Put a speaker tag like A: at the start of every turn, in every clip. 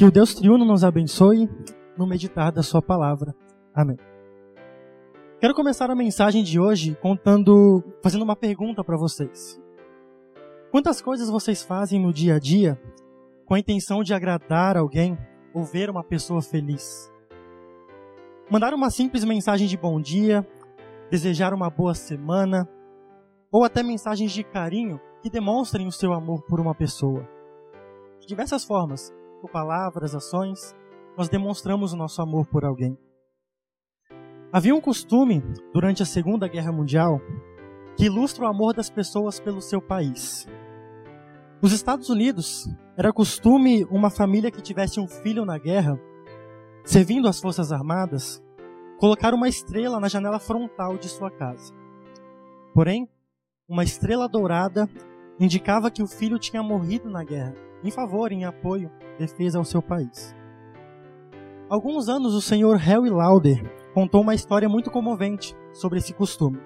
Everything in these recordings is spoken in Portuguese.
A: Que o Deus triuno nos abençoe no meditar da sua palavra. Amém. Quero começar a mensagem de hoje contando, fazendo uma pergunta para vocês. Quantas coisas vocês fazem no dia a dia com a intenção de agradar alguém ou ver uma pessoa feliz? Mandar uma simples mensagem de bom dia, desejar uma boa semana, ou até mensagens de carinho que demonstrem o seu amor por uma pessoa. De diversas formas, por palavras, ações, nós demonstramos o nosso amor por alguém. Havia um costume, durante a Segunda Guerra Mundial, que ilustra o amor das pessoas pelo seu país. Nos Estados Unidos, era costume uma família que tivesse um filho na guerra, servindo as Forças Armadas, colocar uma estrela na janela frontal de sua casa. Porém, uma estrela dourada indicava que o filho tinha morrido na guerra, em favor, em apoio, defesa ao seu país. Alguns anos o senhor Harry Lauder contou uma história muito comovente sobre esse costume.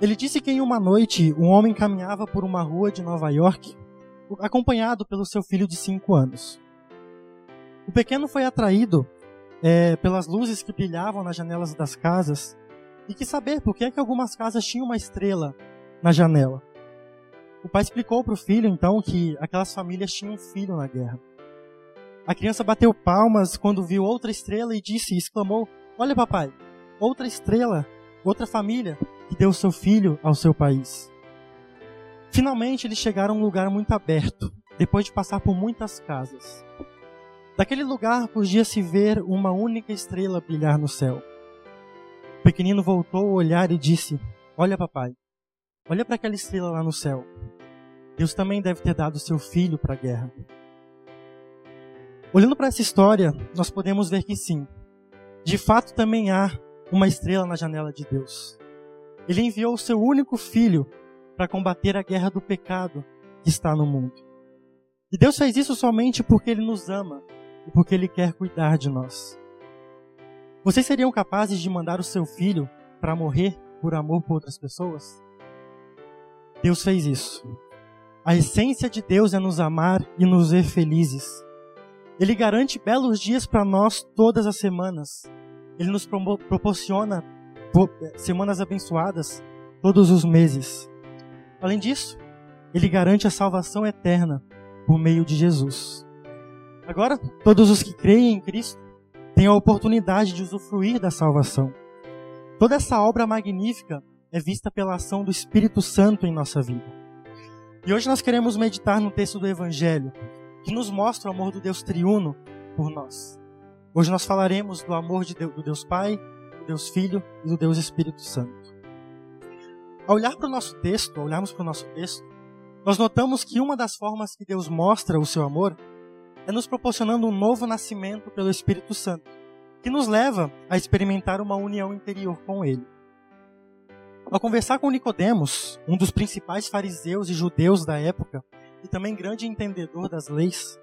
A: Ele disse que em uma noite um homem caminhava por uma rua de Nova York, acompanhado pelo seu filho de cinco anos. O pequeno foi atraído é, pelas luzes que brilhavam nas janelas das casas e quis saber por que, é que algumas casas tinham uma estrela na janela. O pai explicou para o filho, então, que aquelas famílias tinham um filho na guerra. A criança bateu palmas quando viu outra estrela e disse, exclamou: Olha, papai, outra estrela, outra família que deu seu filho ao seu país. Finalmente eles chegaram a um lugar muito aberto, depois de passar por muitas casas. Daquele lugar podia se ver uma única estrela brilhar no céu. O pequenino voltou a olhar e disse: Olha, papai, olha para aquela estrela lá no céu. Deus também deve ter dado seu filho para a guerra. Olhando para essa história, nós podemos ver que sim, de fato também há uma estrela na janela de Deus. Ele enviou o seu único filho para combater a guerra do pecado que está no mundo. E Deus fez isso somente porque Ele nos ama e porque Ele quer cuidar de nós. Vocês seriam capazes de mandar o seu filho para morrer por amor por outras pessoas? Deus fez isso. A essência de Deus é nos amar e nos ver felizes. Ele garante belos dias para nós todas as semanas. Ele nos proporciona semanas abençoadas todos os meses. Além disso, ele garante a salvação eterna por meio de Jesus. Agora, todos os que creem em Cristo têm a oportunidade de usufruir da salvação. Toda essa obra magnífica é vista pela ação do Espírito Santo em nossa vida. E hoje nós queremos meditar no texto do Evangelho, que nos mostra o amor do Deus triuno por nós. Hoje nós falaremos do amor de Deus, do Deus Pai, do Deus Filho e do Deus Espírito Santo. Ao olhar para o nosso texto, ao olharmos para o nosso texto, nós notamos que uma das formas que Deus mostra o seu amor é nos proporcionando um novo nascimento pelo Espírito Santo, que nos leva a experimentar uma união interior com Ele. Ao conversar com Nicodemos, um dos principais fariseus e judeus da época, e também grande entendedor das leis,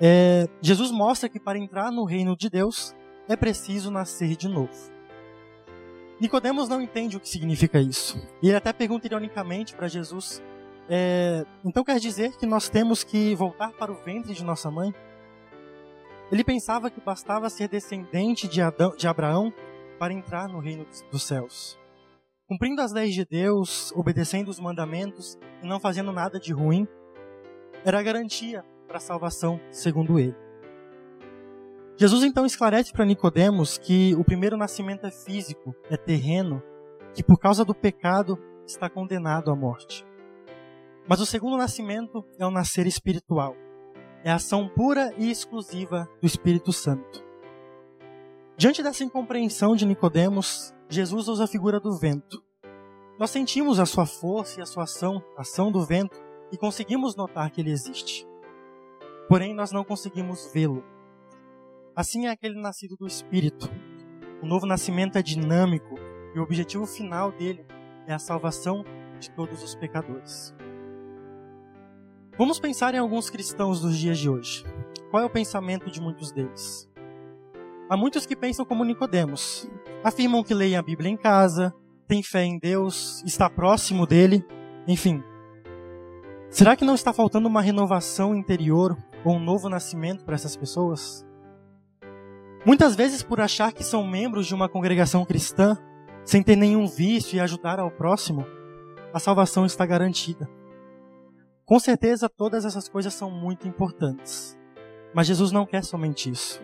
A: é, Jesus mostra que para entrar no reino de Deus é preciso nascer de novo. Nicodemos não entende o que significa isso. E ele até pergunta ironicamente para Jesus: é, então quer dizer que nós temos que voltar para o ventre de nossa mãe? Ele pensava que bastava ser descendente de, Adão, de Abraão para entrar no reino dos céus cumprindo as leis de Deus, obedecendo os mandamentos e não fazendo nada de ruim, era a garantia para a salvação, segundo ele. Jesus então esclarece para Nicodemos que o primeiro nascimento é físico, é terreno, que por causa do pecado está condenado à morte. Mas o segundo nascimento é o nascer espiritual. É a ação pura e exclusiva do Espírito Santo. Diante dessa incompreensão de Nicodemos, Jesus usa a figura do vento. Nós sentimos a sua força e a sua ação, a ação do vento, e conseguimos notar que ele existe. Porém, nós não conseguimos vê-lo. Assim é aquele nascido do Espírito. O novo nascimento é dinâmico e o objetivo final dele é a salvação de todos os pecadores. Vamos pensar em alguns cristãos dos dias de hoje. Qual é o pensamento de muitos deles? Há muitos que pensam como Nicodemos. Afirmam que leem a Bíblia em casa, têm fé em Deus, está próximo dele, enfim. Será que não está faltando uma renovação interior, ou um novo nascimento para essas pessoas? Muitas vezes, por achar que são membros de uma congregação cristã, sem ter nenhum vício e ajudar ao próximo, a salvação está garantida. Com certeza, todas essas coisas são muito importantes. Mas Jesus não quer somente isso.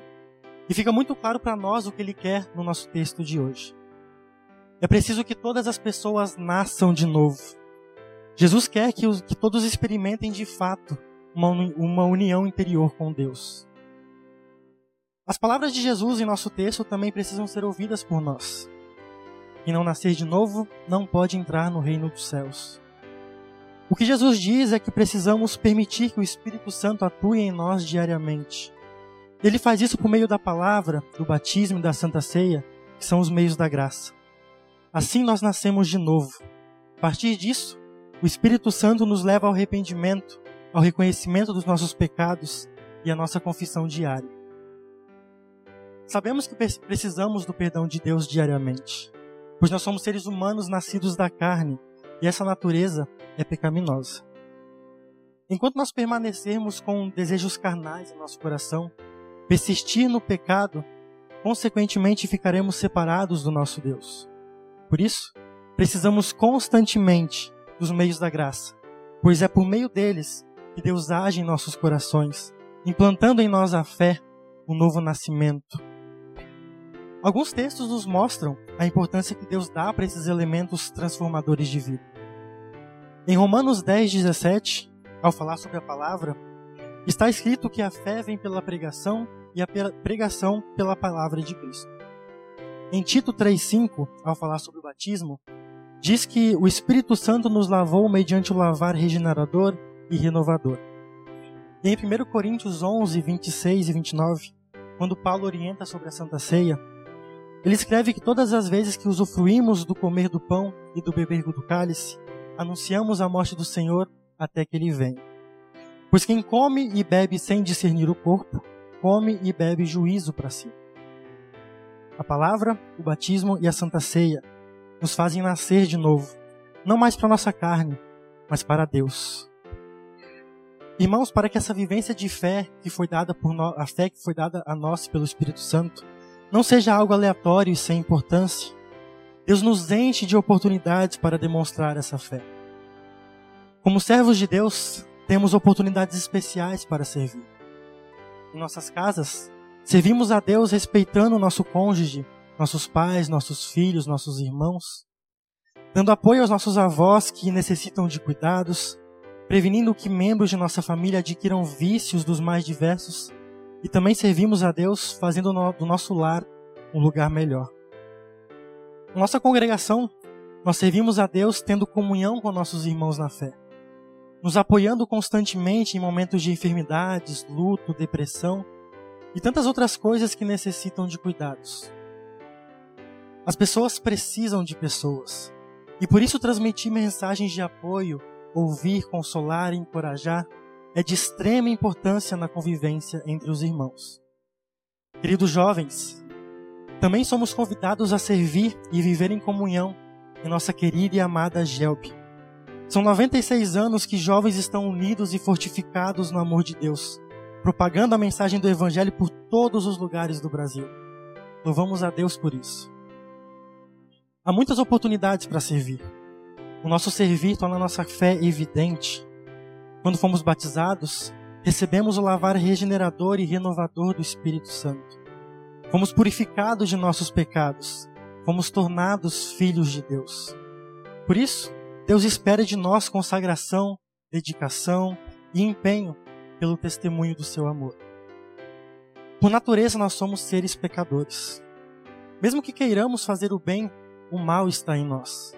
A: E fica muito claro para nós o que ele quer no nosso texto de hoje. É preciso que todas as pessoas nasçam de novo. Jesus quer que, os, que todos experimentem de fato uma, uma união interior com Deus. As palavras de Jesus em nosso texto também precisam ser ouvidas por nós. Quem não nascer de novo não pode entrar no reino dos céus. O que Jesus diz é que precisamos permitir que o Espírito Santo atue em nós diariamente. Ele faz isso por meio da palavra, do batismo e da santa ceia, que são os meios da graça. Assim nós nascemos de novo. A partir disso, o Espírito Santo nos leva ao arrependimento, ao reconhecimento dos nossos pecados e à nossa confissão diária. Sabemos que precisamos do perdão de Deus diariamente, pois nós somos seres humanos nascidos da carne e essa natureza é pecaminosa. Enquanto nós permanecermos com desejos carnais em nosso coração, persistir no pecado, consequentemente ficaremos separados do nosso Deus. Por isso, precisamos constantemente dos meios da graça, pois é por meio deles que Deus age em nossos corações, implantando em nós a fé, o novo nascimento, Alguns textos nos mostram a importância que Deus dá para esses elementos transformadores de vida. Em Romanos 10, 17, ao falar sobre a palavra, está escrito que a fé vem pela pregação e a pregação pela palavra de Cristo. Em Tito 3,5, ao falar sobre o batismo, diz que o Espírito Santo nos lavou mediante o lavar regenerador e renovador. E em 1 Coríntios 11, 26 e 29, quando Paulo orienta sobre a Santa Ceia, ele escreve que todas as vezes que usufruímos do comer do pão e do beber do cálice, anunciamos a morte do Senhor até que ele venha. Pois quem come e bebe sem discernir o corpo, come e bebe juízo para si. A palavra, o batismo e a santa ceia nos fazem nascer de novo, não mais para nossa carne, mas para Deus. Irmãos, para que essa vivência de fé que foi dada por a fé que foi dada a nós pelo Espírito Santo não seja algo aleatório e sem importância. Deus nos enche de oportunidades para demonstrar essa fé. Como servos de Deus, temos oportunidades especiais para servir. Nossas casas, servimos a Deus respeitando nosso cônjuge, nossos pais, nossos filhos, nossos irmãos, dando apoio aos nossos avós que necessitam de cuidados, prevenindo que membros de nossa família adquiram vícios dos mais diversos. E também servimos a Deus fazendo do nosso lar um lugar melhor. Nossa congregação, nós servimos a Deus tendo comunhão com nossos irmãos na fé, nos apoiando constantemente em momentos de enfermidades, luto, depressão e tantas outras coisas que necessitam de cuidados. As pessoas precisam de pessoas, e por isso transmitir mensagens de apoio, ouvir, consolar e encorajar é de extrema importância na convivência entre os irmãos. Queridos jovens, também somos convidados a servir e viver em comunhão em nossa querida e amada Gelb. São 96 anos que jovens estão unidos e fortificados no amor de Deus, propagando a mensagem do Evangelho por todos os lugares do Brasil. Louvamos a Deus por isso. Há muitas oportunidades para servir. O nosso servir torna a nossa fé evidente quando fomos batizados, recebemos o lavar regenerador e renovador do Espírito Santo. Fomos purificados de nossos pecados. Fomos tornados filhos de Deus. Por isso, Deus espera de nós consagração, dedicação e empenho pelo testemunho do seu amor. Por natureza, nós somos seres pecadores. Mesmo que queiramos fazer o bem, o mal está em nós.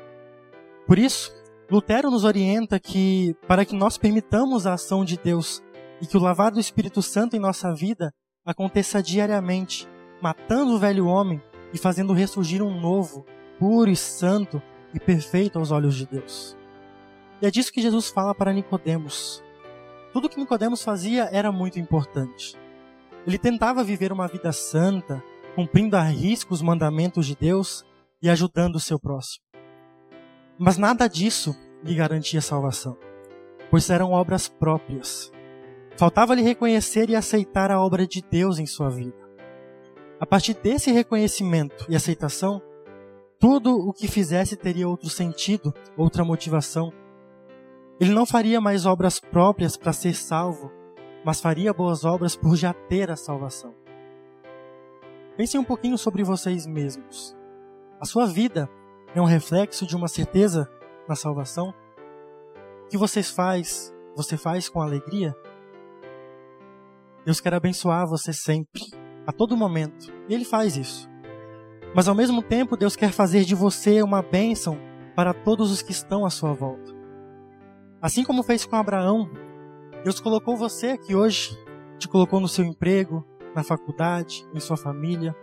A: Por isso, Lutero nos orienta que, para que nós permitamos a ação de Deus e que o lavar do Espírito Santo em nossa vida aconteça diariamente, matando o velho homem e fazendo ressurgir um novo, puro e santo e perfeito aos olhos de Deus. E é disso que Jesus fala para Nicodemos. Tudo que Nicodemos fazia era muito importante. Ele tentava viver uma vida santa, cumprindo a risco os mandamentos de Deus e ajudando o seu próximo. Mas nada disso lhe garantia salvação, pois eram obras próprias. Faltava-lhe reconhecer e aceitar a obra de Deus em sua vida. A partir desse reconhecimento e aceitação, tudo o que fizesse teria outro sentido, outra motivação. Ele não faria mais obras próprias para ser salvo, mas faria boas obras por já ter a salvação. Pensem um pouquinho sobre vocês mesmos. A sua vida é um reflexo de uma certeza na salvação? O que vocês faz, você faz com alegria? Deus quer abençoar você sempre, a todo momento, e Ele faz isso. Mas ao mesmo tempo, Deus quer fazer de você uma bênção para todos os que estão à sua volta. Assim como fez com Abraão, Deus colocou você aqui hoje, te colocou no seu emprego, na faculdade, em sua família.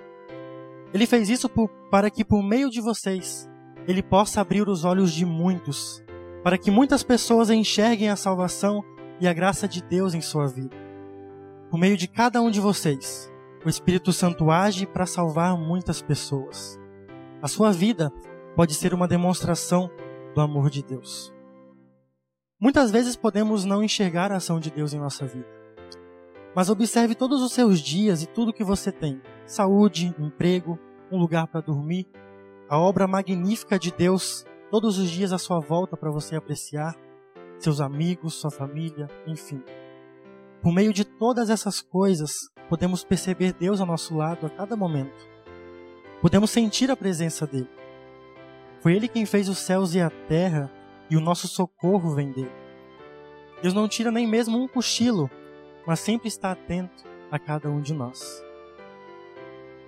A: Ele fez isso por, para que por meio de vocês ele possa abrir os olhos de muitos, para que muitas pessoas enxerguem a salvação e a graça de Deus em sua vida. Por meio de cada um de vocês, o Espírito Santo age para salvar muitas pessoas. A sua vida pode ser uma demonstração do amor de Deus. Muitas vezes podemos não enxergar a ação de Deus em nossa vida. Mas observe todos os seus dias e tudo que você tem: saúde, emprego, um lugar para dormir, a obra magnífica de Deus todos os dias à sua volta para você apreciar, seus amigos, sua família, enfim. Por meio de todas essas coisas, podemos perceber Deus ao nosso lado a cada momento. Podemos sentir a presença dele. Foi ele quem fez os céus e a terra, e o nosso socorro vem dele. Deus não tira nem mesmo um cochilo, mas sempre está atento a cada um de nós.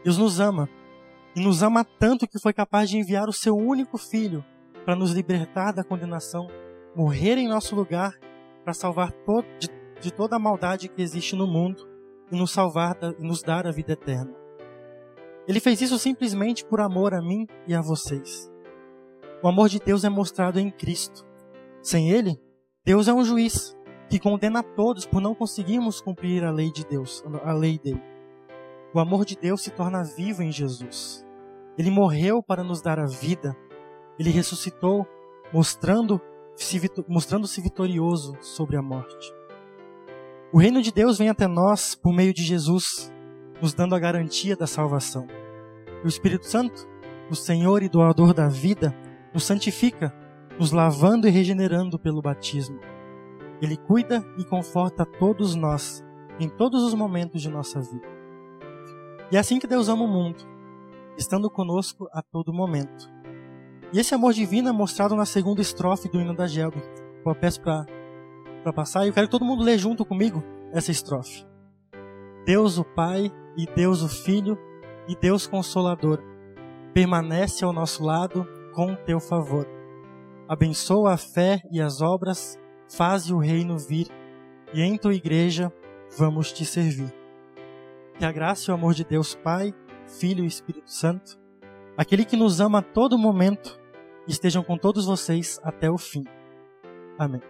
A: Deus nos ama, e nos ama tanto que foi capaz de enviar o seu único filho para nos libertar da condenação, morrer em nosso lugar para salvar de, de toda a maldade que existe no mundo e nos salvar e nos dar a vida eterna. Ele fez isso simplesmente por amor a mim e a vocês. O amor de Deus é mostrado em Cristo. Sem ele, Deus é um juiz que condena a todos por não conseguirmos cumprir a lei de Deus, a lei dele. O amor de Deus se torna vivo em Jesus. Ele morreu para nos dar a vida. Ele ressuscitou, mostrando-se mostrando vitorioso sobre a morte. O reino de Deus vem até nós por meio de Jesus, nos dando a garantia da salvação. E o Espírito Santo, o Senhor e doador da vida, nos santifica, nos lavando e regenerando pelo batismo. Ele cuida e conforta todos nós em todos os momentos de nossa vida. E é assim que Deus ama o mundo, estando conosco a todo momento. E esse amor divino é mostrado na segunda estrofe do hino da Gelbe. Eu peço para para passar e eu quero que todo mundo lê junto comigo essa estrofe. Deus o Pai e Deus o Filho e Deus Consolador permanece ao nosso lado com teu favor. Abençoa a fé e as obras, faze o reino vir e em tua igreja vamos te servir. Que a graça e o amor de Deus Pai, Filho e Espírito Santo, aquele que nos ama a todo momento, estejam com todos vocês até o fim. Amém.